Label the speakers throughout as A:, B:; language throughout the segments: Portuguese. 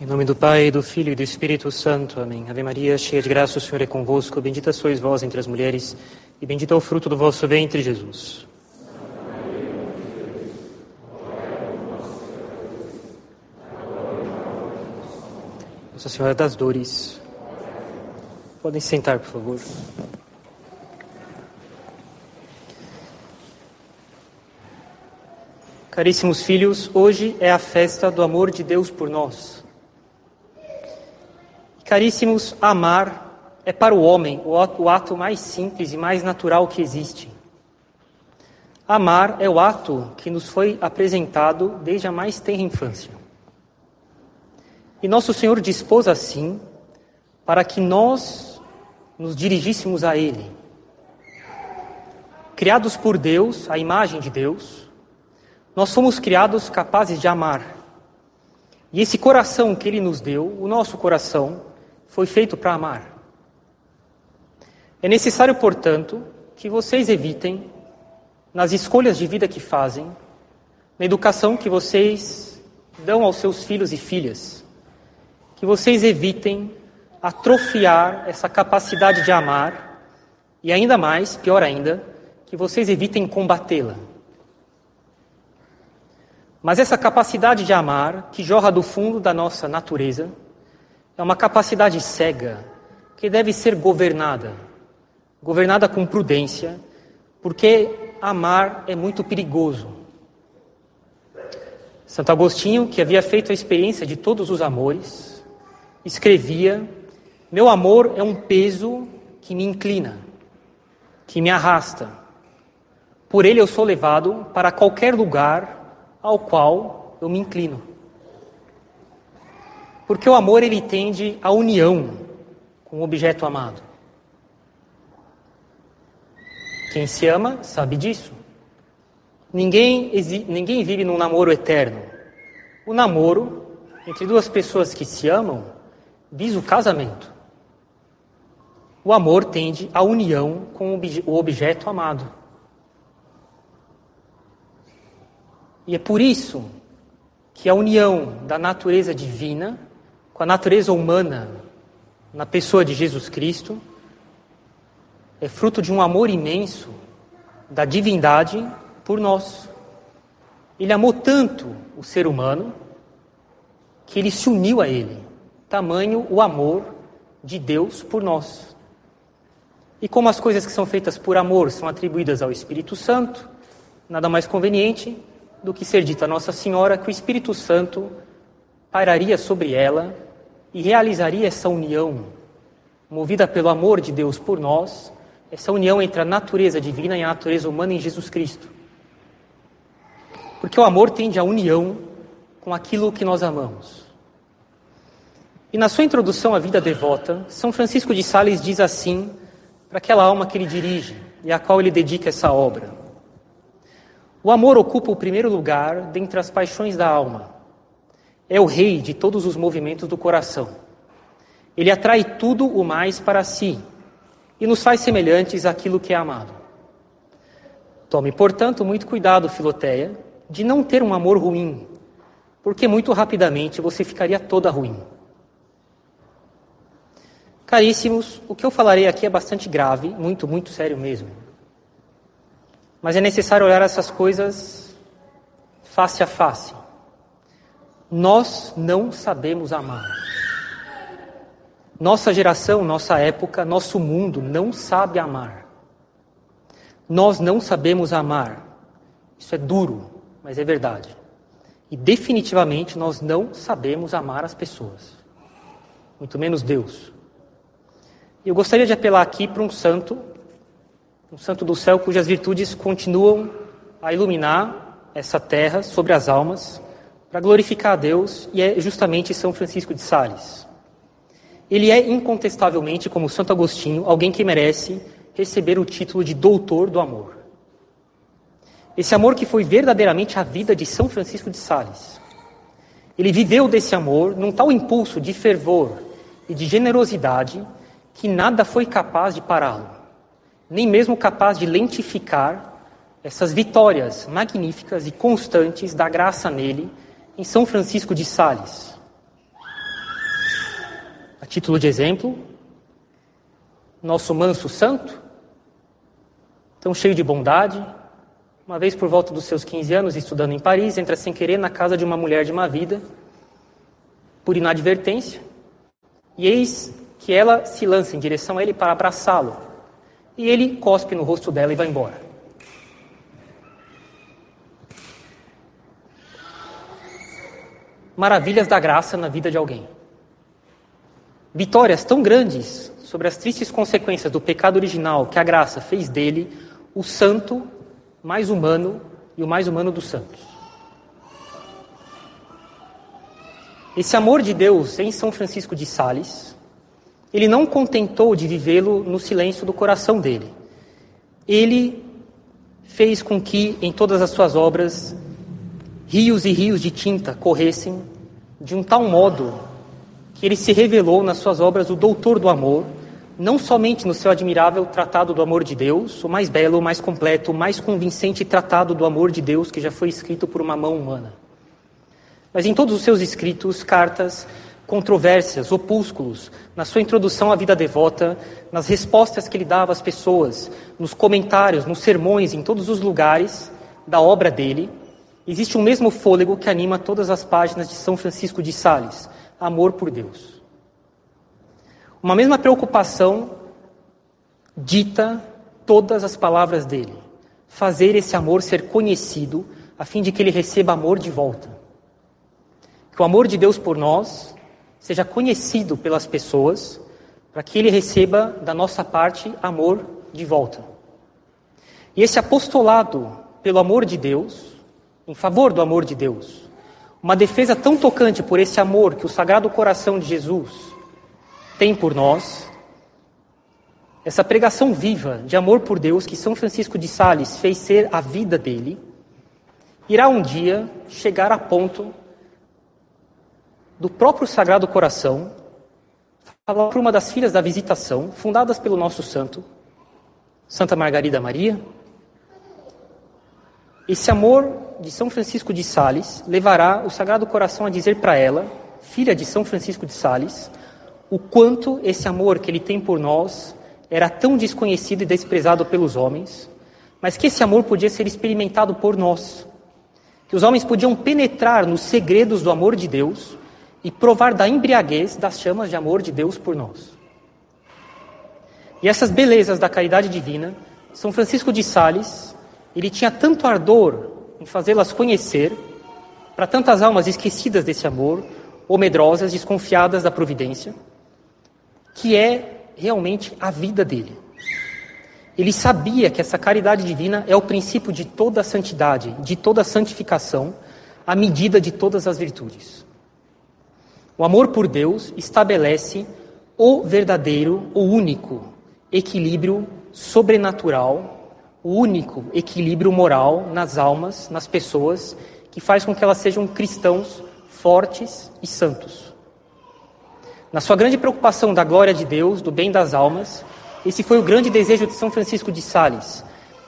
A: Em nome do Pai, do Filho e do Espírito Santo. Amém. Ave Maria, cheia de graça, o Senhor é convosco. Bendita sois vós entre as mulheres, e bendito é o fruto do vosso ventre, Jesus. Nossa Senhora das Dores. Podem sentar, por favor. Caríssimos filhos, hoje é a festa do amor de Deus por nós. Caríssimos, amar é para o homem o ato mais simples e mais natural que existe. Amar é o ato que nos foi apresentado desde a mais tenra infância. E nosso Senhor dispôs assim para que nós nos dirigíssemos a Ele. Criados por Deus, a imagem de Deus, nós fomos criados capazes de amar. E esse coração que Ele nos deu, o nosso coração, foi feito para amar. É necessário, portanto, que vocês evitem, nas escolhas de vida que fazem, na educação que vocês dão aos seus filhos e filhas, que vocês evitem atrofiar essa capacidade de amar e, ainda mais, pior ainda, que vocês evitem combatê-la. Mas essa capacidade de amar, que jorra do fundo da nossa natureza, é uma capacidade cega que deve ser governada, governada com prudência, porque amar é muito perigoso. Santo Agostinho, que havia feito a experiência de todos os amores, escrevia: Meu amor é um peso que me inclina, que me arrasta. Por ele eu sou levado para qualquer lugar ao qual eu me inclino. Porque o amor ele tende à união com o objeto amado. Quem se ama sabe disso. Ninguém, ninguém vive num namoro eterno. O namoro entre duas pessoas que se amam visa o casamento. O amor tende à união com o objeto amado. E é por isso que a união da natureza divina com a natureza humana na pessoa de Jesus Cristo é fruto de um amor imenso da divindade por nós. Ele amou tanto o ser humano que ele se uniu a ele. Tamanho o amor de Deus por nós. E como as coisas que são feitas por amor são atribuídas ao Espírito Santo, nada mais conveniente do que ser dito a Nossa Senhora que o Espírito Santo pairaria sobre ela e realizaria essa união, movida pelo amor de Deus por nós, essa união entre a natureza divina e a natureza humana em Jesus Cristo. Porque o amor tende à união com aquilo que nós amamos. E na sua introdução à vida devota, São Francisco de Sales diz assim para aquela alma que ele dirige e à qual ele dedica essa obra: O amor ocupa o primeiro lugar dentre as paixões da alma é o rei de todos os movimentos do coração. Ele atrai tudo o mais para si e nos faz semelhantes àquilo que é amado. Tome, portanto, muito cuidado, Filoteia, de não ter um amor ruim, porque muito rapidamente você ficaria toda ruim. Caríssimos, o que eu falarei aqui é bastante grave, muito, muito sério mesmo. Mas é necessário olhar essas coisas face a face. Nós não sabemos amar. Nossa geração, nossa época, nosso mundo não sabe amar. Nós não sabemos amar. Isso é duro, mas é verdade. E definitivamente nós não sabemos amar as pessoas, muito menos Deus. Eu gostaria de apelar aqui para um santo, um santo do céu cujas virtudes continuam a iluminar essa terra sobre as almas para glorificar a Deus e é justamente São Francisco de Sales. Ele é incontestavelmente, como Santo Agostinho, alguém que merece receber o título de doutor do amor. Esse amor que foi verdadeiramente a vida de São Francisco de Sales. Ele viveu desse amor num tal impulso de fervor e de generosidade que nada foi capaz de pará-lo, nem mesmo capaz de lentificar essas vitórias magníficas e constantes da graça nele em São Francisco de Sales. título de exemplo, nosso manso santo, tão cheio de bondade, uma vez por volta dos seus 15 anos, estudando em Paris, entra sem querer na casa de uma mulher de má vida, por inadvertência, e eis que ela se lança em direção a ele para abraçá-lo, e ele cospe no rosto dela e vai embora. Maravilhas da graça na vida de alguém. Vitórias tão grandes sobre as tristes consequências do pecado original que a graça fez dele o santo mais humano e o mais humano dos santos. Esse amor de Deus em São Francisco de Sales, ele não contentou de vivê-lo no silêncio do coração dele. Ele fez com que em todas as suas obras rios e rios de tinta corressem de um tal modo que ele se revelou nas suas obras o doutor do amor, não somente no seu admirável Tratado do Amor de Deus, o mais belo, o mais completo, o mais convincente Tratado do Amor de Deus que já foi escrito por uma mão humana, mas em todos os seus escritos, cartas, controvérsias, opúsculos, na sua introdução à vida devota, nas respostas que ele dava às pessoas, nos comentários, nos sermões, em todos os lugares da obra dele, existe um mesmo fôlego que anima todas as páginas de São Francisco de Sales: amor por Deus. Uma mesma preocupação dita todas as palavras dele: fazer esse amor ser conhecido, a fim de que ele receba amor de volta. Que o amor de Deus por nós seja conhecido pelas pessoas, para que ele receba da nossa parte amor de volta. E esse apostolado pelo amor de Deus, em favor do amor de Deus, uma defesa tão tocante por esse amor que o Sagrado Coração de Jesus tem por nós, essa pregação viva de amor por Deus que São Francisco de Sales fez ser a vida dele, irá um dia chegar a ponto do próprio Sagrado Coração falar para uma das filhas da Visitação, fundadas pelo nosso santo, Santa Margarida Maria. Esse amor de São Francisco de Sales levará o Sagrado Coração a dizer para ela, filha de São Francisco de Sales, o quanto esse amor que ele tem por nós era tão desconhecido e desprezado pelos homens, mas que esse amor podia ser experimentado por nós, que os homens podiam penetrar nos segredos do amor de Deus e provar da embriaguez das chamas de amor de Deus por nós. E essas belezas da caridade divina, São Francisco de Sales, ele tinha tanto ardor em fazê-las conhecer para tantas almas esquecidas desse amor, ou medrosas, desconfiadas da providência, que é realmente a vida dele. Ele sabia que essa caridade divina é o princípio de toda a santidade, de toda a santificação, a medida de todas as virtudes. O amor por Deus estabelece o verdadeiro, o único equilíbrio sobrenatural o único equilíbrio moral nas almas, nas pessoas, que faz com que elas sejam cristãos fortes e santos. Na sua grande preocupação da glória de Deus, do bem das almas, esse foi o grande desejo de São Francisco de Sales,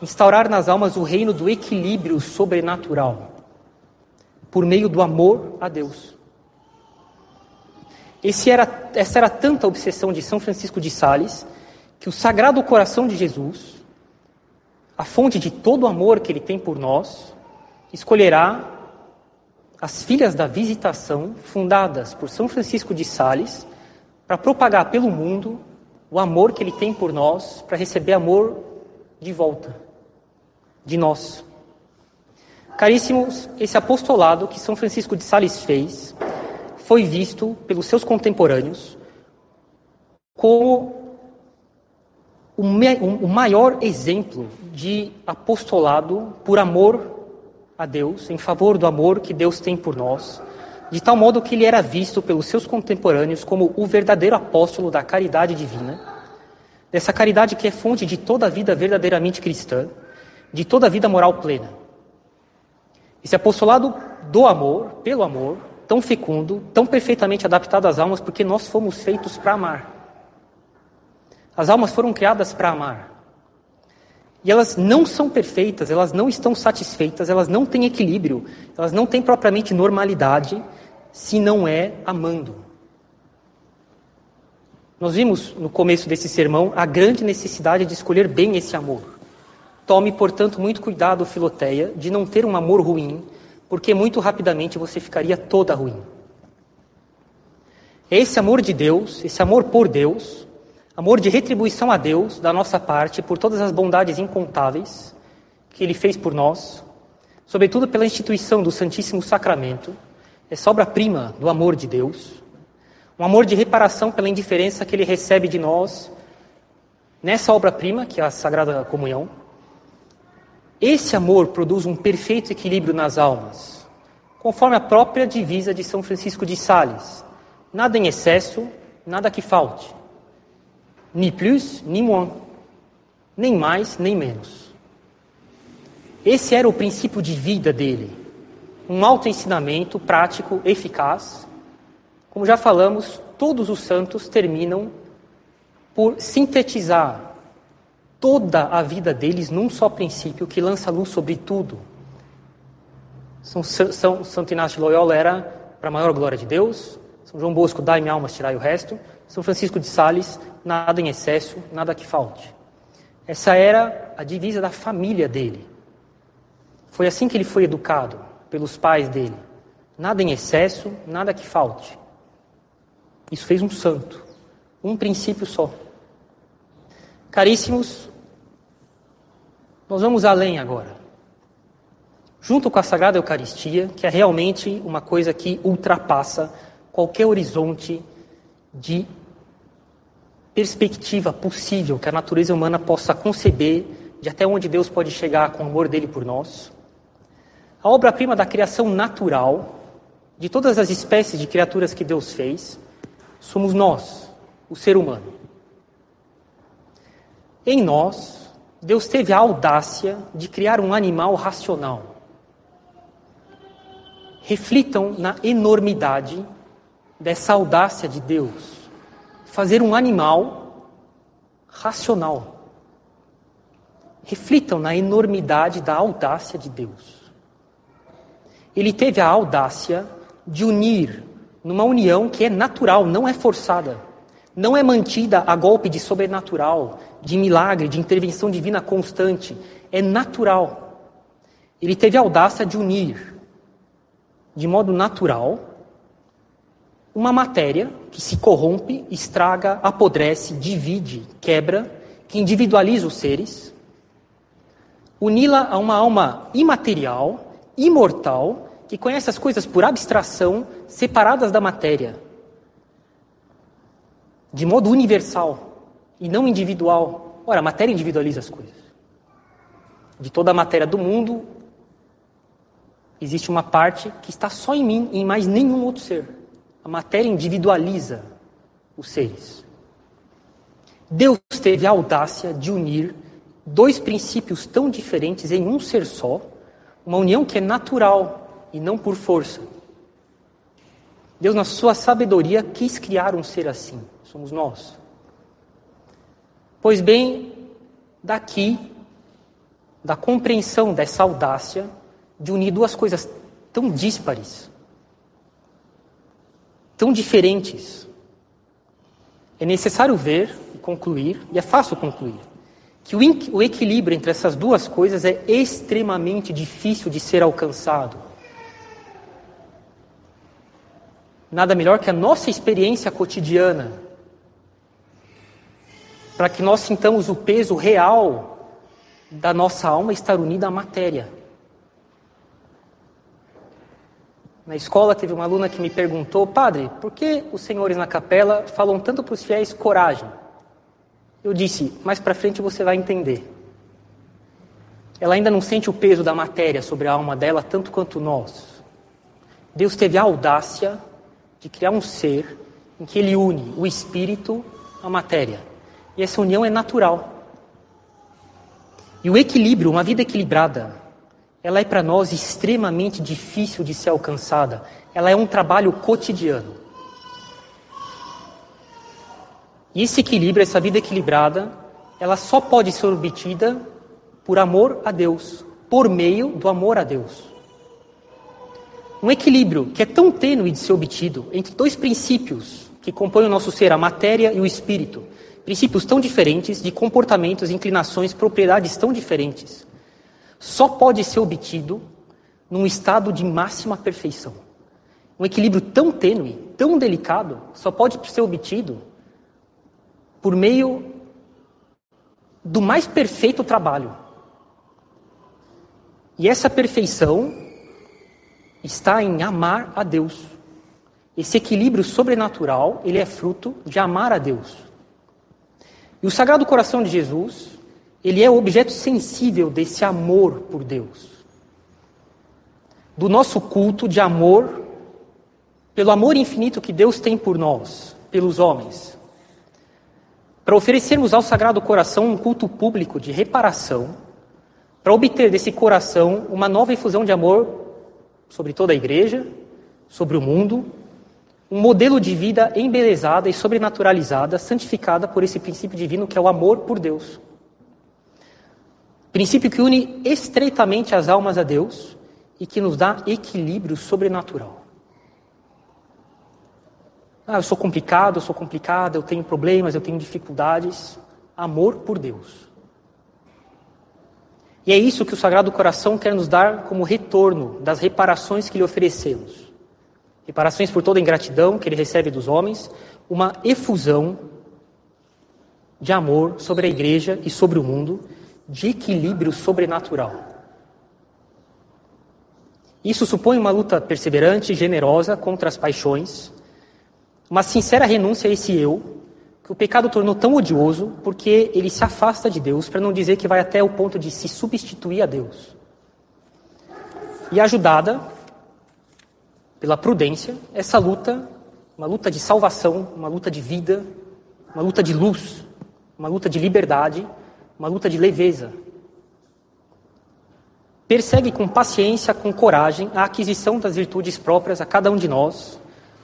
A: instaurar nas almas o reino do equilíbrio sobrenatural, por meio do amor a Deus. Era, essa era tanta obsessão de São Francisco de Sales que o Sagrado Coração de Jesus, a fonte de todo o amor que ele tem por nós, escolherá as filhas da visitação, fundadas por São Francisco de Sales, para propagar pelo mundo o amor que ele tem por nós, para receber amor de volta, de nós. Caríssimos, esse apostolado que São Francisco de Sales fez foi visto pelos seus contemporâneos como o maior exemplo de apostolado por amor a Deus, em favor do amor que Deus tem por nós, de tal modo que ele era visto pelos seus contemporâneos como o verdadeiro apóstolo da caridade divina, dessa caridade que é fonte de toda a vida verdadeiramente cristã, de toda a vida moral plena. Esse apostolado do amor, pelo amor, tão fecundo, tão perfeitamente adaptado às almas, porque nós fomos feitos para amar. As almas foram criadas para amar. E elas não são perfeitas, elas não estão satisfeitas, elas não têm equilíbrio, elas não têm propriamente normalidade se não é amando. Nós vimos no começo desse sermão a grande necessidade de escolher bem esse amor. Tome, portanto, muito cuidado, Filoteia, de não ter um amor ruim, porque muito rapidamente você ficaria toda ruim. Esse amor de Deus, esse amor por Deus, amor de retribuição a Deus da nossa parte por todas as bondades incontáveis que Ele fez por nós, sobretudo pela instituição do Santíssimo Sacramento, essa obra-prima do amor de Deus, um amor de reparação pela indiferença que Ele recebe de nós nessa obra-prima, que é a Sagrada Comunhão. Esse amor produz um perfeito equilíbrio nas almas, conforme a própria divisa de São Francisco de Sales: nada em excesso, nada que falte, ni plus, ni moins, nem mais, nem menos. Esse era o princípio de vida dele, um auto-ensinamento prático, eficaz. Como já falamos, todos os santos terminam por sintetizar toda a vida deles num só princípio que lança luz sobre tudo. São, São, Santo Inácio de Loyola era para a maior glória de Deus, São João Bosco, dai-me almas, tirai o resto, São Francisco de Sales, nada em excesso, nada que falte. Essa era a divisa da família dele. Foi assim que ele foi educado pelos pais dele. Nada em excesso, nada que falte. Isso fez um santo. Um princípio só. Caríssimos, nós vamos além agora. Junto com a Sagrada Eucaristia, que é realmente uma coisa que ultrapassa qualquer horizonte de perspectiva possível que a natureza humana possa conceber de até onde Deus pode chegar com o amor dele por nós. A obra-prima da criação natural, de todas as espécies de criaturas que Deus fez, somos nós, o ser humano. Em nós, Deus teve a audácia de criar um animal racional. Reflitam na enormidade dessa audácia de Deus. Fazer um animal racional. Reflitam na enormidade da audácia de Deus. Ele teve a audácia de unir numa união que é natural, não é forçada, não é mantida a golpe de sobrenatural, de milagre, de intervenção divina constante. É natural. Ele teve a audácia de unir, de modo natural, uma matéria que se corrompe, estraga, apodrece, divide, quebra, que individualiza os seres, uni-la a uma alma imaterial, imortal, que conhece as coisas por abstração, separadas da matéria, de modo universal e não individual. Ora, a matéria individualiza as coisas. De toda a matéria do mundo, existe uma parte que está só em mim e em mais nenhum outro ser. A matéria individualiza os seres. Deus teve a audácia de unir dois princípios tão diferentes em um ser só, uma união que é natural e não por força. Deus, na sua sabedoria, quis criar um ser assim. Somos nós. Pois bem, daqui, da compreensão dessa audácia de unir duas coisas tão díspares, tão diferentes, é necessário ver e concluir, e é fácil concluir, que o equilíbrio entre essas duas coisas é extremamente difícil de ser alcançado. Nada melhor que a nossa experiência cotidiana para que nós sintamos o peso real da nossa alma estar unida à matéria. Na escola teve uma aluna que me perguntou, padre, por que os senhores na capela falam tanto para os fiéis coragem? Eu disse, mais para frente você vai entender. Ela ainda não sente o peso da matéria sobre a alma dela tanto quanto nós. Deus teve a audácia de criar um ser em que ele une o espírito à matéria. E essa união é natural. E o equilíbrio, uma vida equilibrada, ela é para nós extremamente difícil de ser alcançada. Ela é um trabalho cotidiano. E esse equilíbrio, essa vida equilibrada, ela só pode ser obtida por amor a Deus, por meio do amor a Deus. Um equilíbrio que é tão tênue de ser obtido entre dois princípios que compõem o nosso ser, a matéria e o espírito. Princípios tão diferentes, de comportamentos, inclinações, propriedades tão diferentes. Só pode ser obtido num estado de máxima perfeição. Um equilíbrio tão tênue, tão delicado, só pode ser obtido por meio do mais perfeito trabalho. E essa perfeição está em amar a Deus. Esse equilíbrio sobrenatural, ele é fruto de amar a Deus. E o Sagrado Coração de Jesus, ele é o objeto sensível desse amor por Deus. Do nosso culto de amor, pelo amor infinito que Deus tem por nós, pelos homens. Para oferecermos ao Sagrado Coração um culto público de reparação, para obter desse coração uma nova infusão de amor sobre toda a igreja, sobre o mundo, um modelo de vida embelezada e sobrenaturalizada, santificada por esse princípio divino que é o amor por Deus. Princípio que une estreitamente as almas a Deus e que nos dá equilíbrio sobrenatural. Ah, eu sou complicado, eu sou complicada, eu tenho problemas, eu tenho dificuldades. Amor por Deus. E é isso que o Sagrado Coração quer nos dar como retorno das reparações que lhe oferecemos. Reparações por toda a ingratidão que ele recebe dos homens, uma efusão de amor sobre a igreja e sobre o mundo, de equilíbrio sobrenatural. Isso supõe uma luta perseverante e generosa contra as paixões, uma sincera renúncia a esse eu, que o pecado tornou tão odioso porque ele se afasta de Deus, para não dizer que vai até o ponto de se substituir a Deus. E ajudada pela prudência, essa luta, uma luta de salvação, uma luta de vida, uma luta de luz, uma luta de liberdade, uma luta de leveza. Persegue com paciência, com coragem, a aquisição das virtudes próprias a cada um de nós,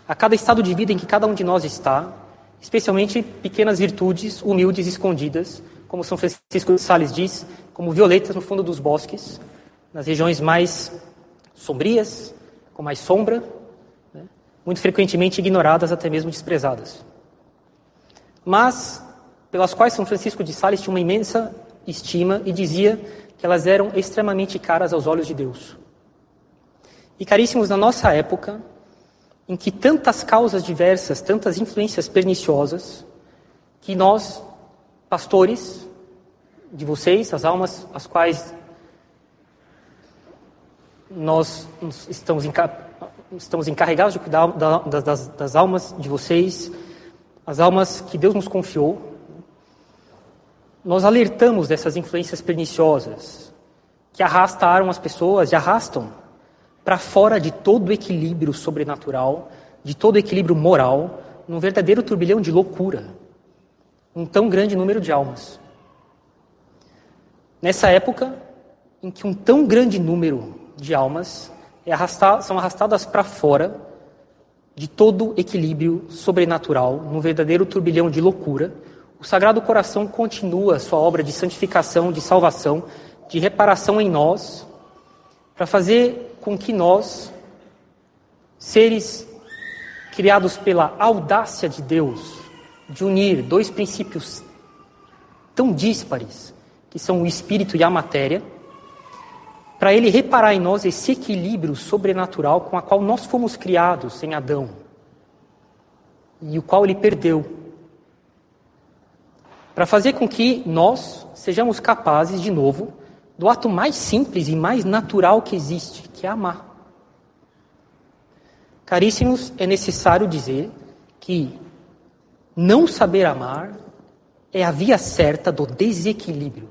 A: a cada estado de vida em que cada um de nós está, especialmente pequenas virtudes humildes escondidas, como São Francisco de Sales diz, como violetas no fundo dos bosques, nas regiões mais sombrias, com mais sombra, né? muito frequentemente ignoradas, até mesmo desprezadas. Mas pelas quais São Francisco de Sales tinha uma imensa estima e dizia que elas eram extremamente caras aos olhos de Deus. E caríssimos, na nossa época, em que tantas causas diversas, tantas influências perniciosas, que nós, pastores de vocês, as almas as quais nós estamos, estamos encarregados de cuidar das, das almas de vocês, as almas que Deus nos confiou, nós alertamos dessas influências perniciosas que arrastaram as pessoas e arrastam para fora de todo o equilíbrio sobrenatural, de todo o equilíbrio moral, num verdadeiro turbilhão de loucura. Um tão grande número de almas. Nessa época em que um tão grande número de almas é são arrastadas para fora de todo equilíbrio sobrenatural, num verdadeiro turbilhão de loucura, o Sagrado Coração continua sua obra de santificação, de salvação, de reparação em nós, para fazer com que nós, seres criados pela audácia de Deus, de unir dois princípios tão díspares, que são o espírito e a matéria, para ele reparar em nós esse equilíbrio sobrenatural com a qual nós fomos criados em Adão e o qual ele perdeu. Para fazer com que nós sejamos capazes, de novo, do ato mais simples e mais natural que existe, que é amar. Caríssimos, é necessário dizer que não saber amar é a via certa do desequilíbrio,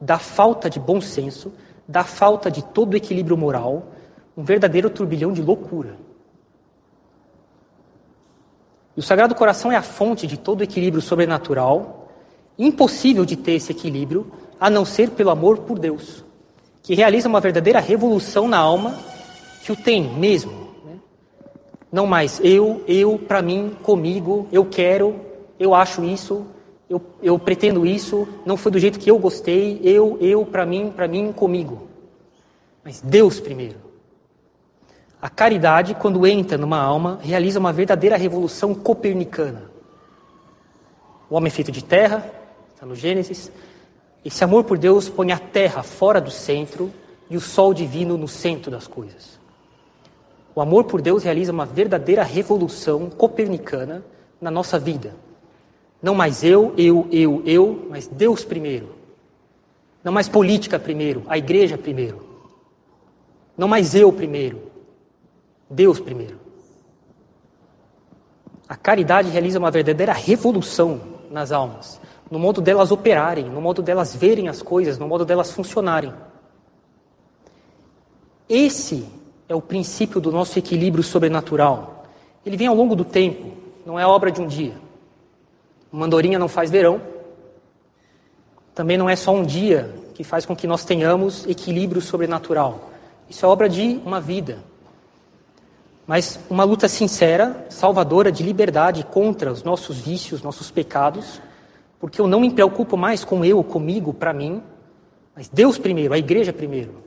A: da falta de bom senso, da falta de todo equilíbrio moral, um verdadeiro turbilhão de loucura. E o Sagrado Coração é a fonte de todo equilíbrio sobrenatural, impossível de ter esse equilíbrio a não ser pelo amor por Deus, que realiza uma verdadeira revolução na alma que o tem mesmo. Né? Não mais eu, eu, para mim, comigo, eu quero, eu acho isso, eu, eu pretendo isso, não foi do jeito que eu gostei, eu, eu, para mim, para mim, comigo. Mas Deus primeiro. A caridade, quando entra numa alma, realiza uma verdadeira revolução copernicana. O homem é feito de terra, está no Gênesis. Esse amor por Deus põe a terra fora do centro e o sol divino no centro das coisas. O amor por Deus realiza uma verdadeira revolução copernicana na nossa vida. Não mais eu, eu, eu, eu, mas Deus primeiro. Não mais política primeiro, a igreja primeiro. Não mais eu primeiro, Deus primeiro. A caridade realiza uma verdadeira revolução nas almas, no modo delas operarem, no modo delas verem as coisas, no modo delas funcionarem. Esse é o princípio do nosso equilíbrio sobrenatural. Ele vem ao longo do tempo, não é obra de um dia. Uma andorinha não faz verão. Também não é só um dia que faz com que nós tenhamos equilíbrio sobrenatural. Isso é obra de uma vida. Mas uma luta sincera, salvadora de liberdade contra os nossos vícios, nossos pecados, porque eu não me preocupo mais com eu, comigo, para mim, mas Deus primeiro, a igreja primeiro.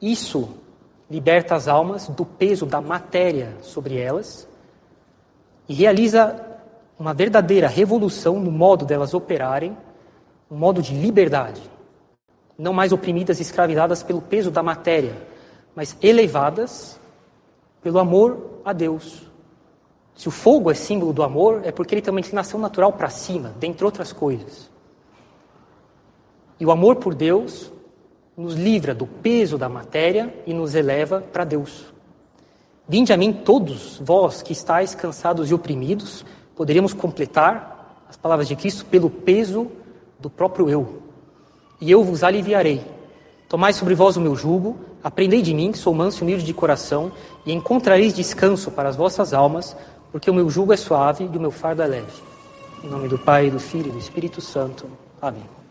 A: Isso liberta as almas do peso da matéria sobre elas e realiza uma verdadeira revolução no modo delas operarem, um modo de liberdade, não mais oprimidas e escravizadas pelo peso da matéria, mas elevadas pelo amor a Deus. Se o fogo é símbolo do amor, é porque ele tem uma inclinação natural para cima, dentre outras coisas. E o amor por Deus nos livra do peso da matéria e nos eleva para Deus. Vinde a mim todos vós que estáis cansados e oprimidos, poderíamos completar as palavras de Cristo pelo peso do próprio eu. E eu vos aliviarei. Tomai sobre vós o meu jugo, aprendei de mim, que sou manso e humilde de coração, e encontrareis descanso para as vossas almas, porque o meu jugo é suave e o meu fardo é leve. Em nome do Pai, do Filho e do Espírito Santo. Amém.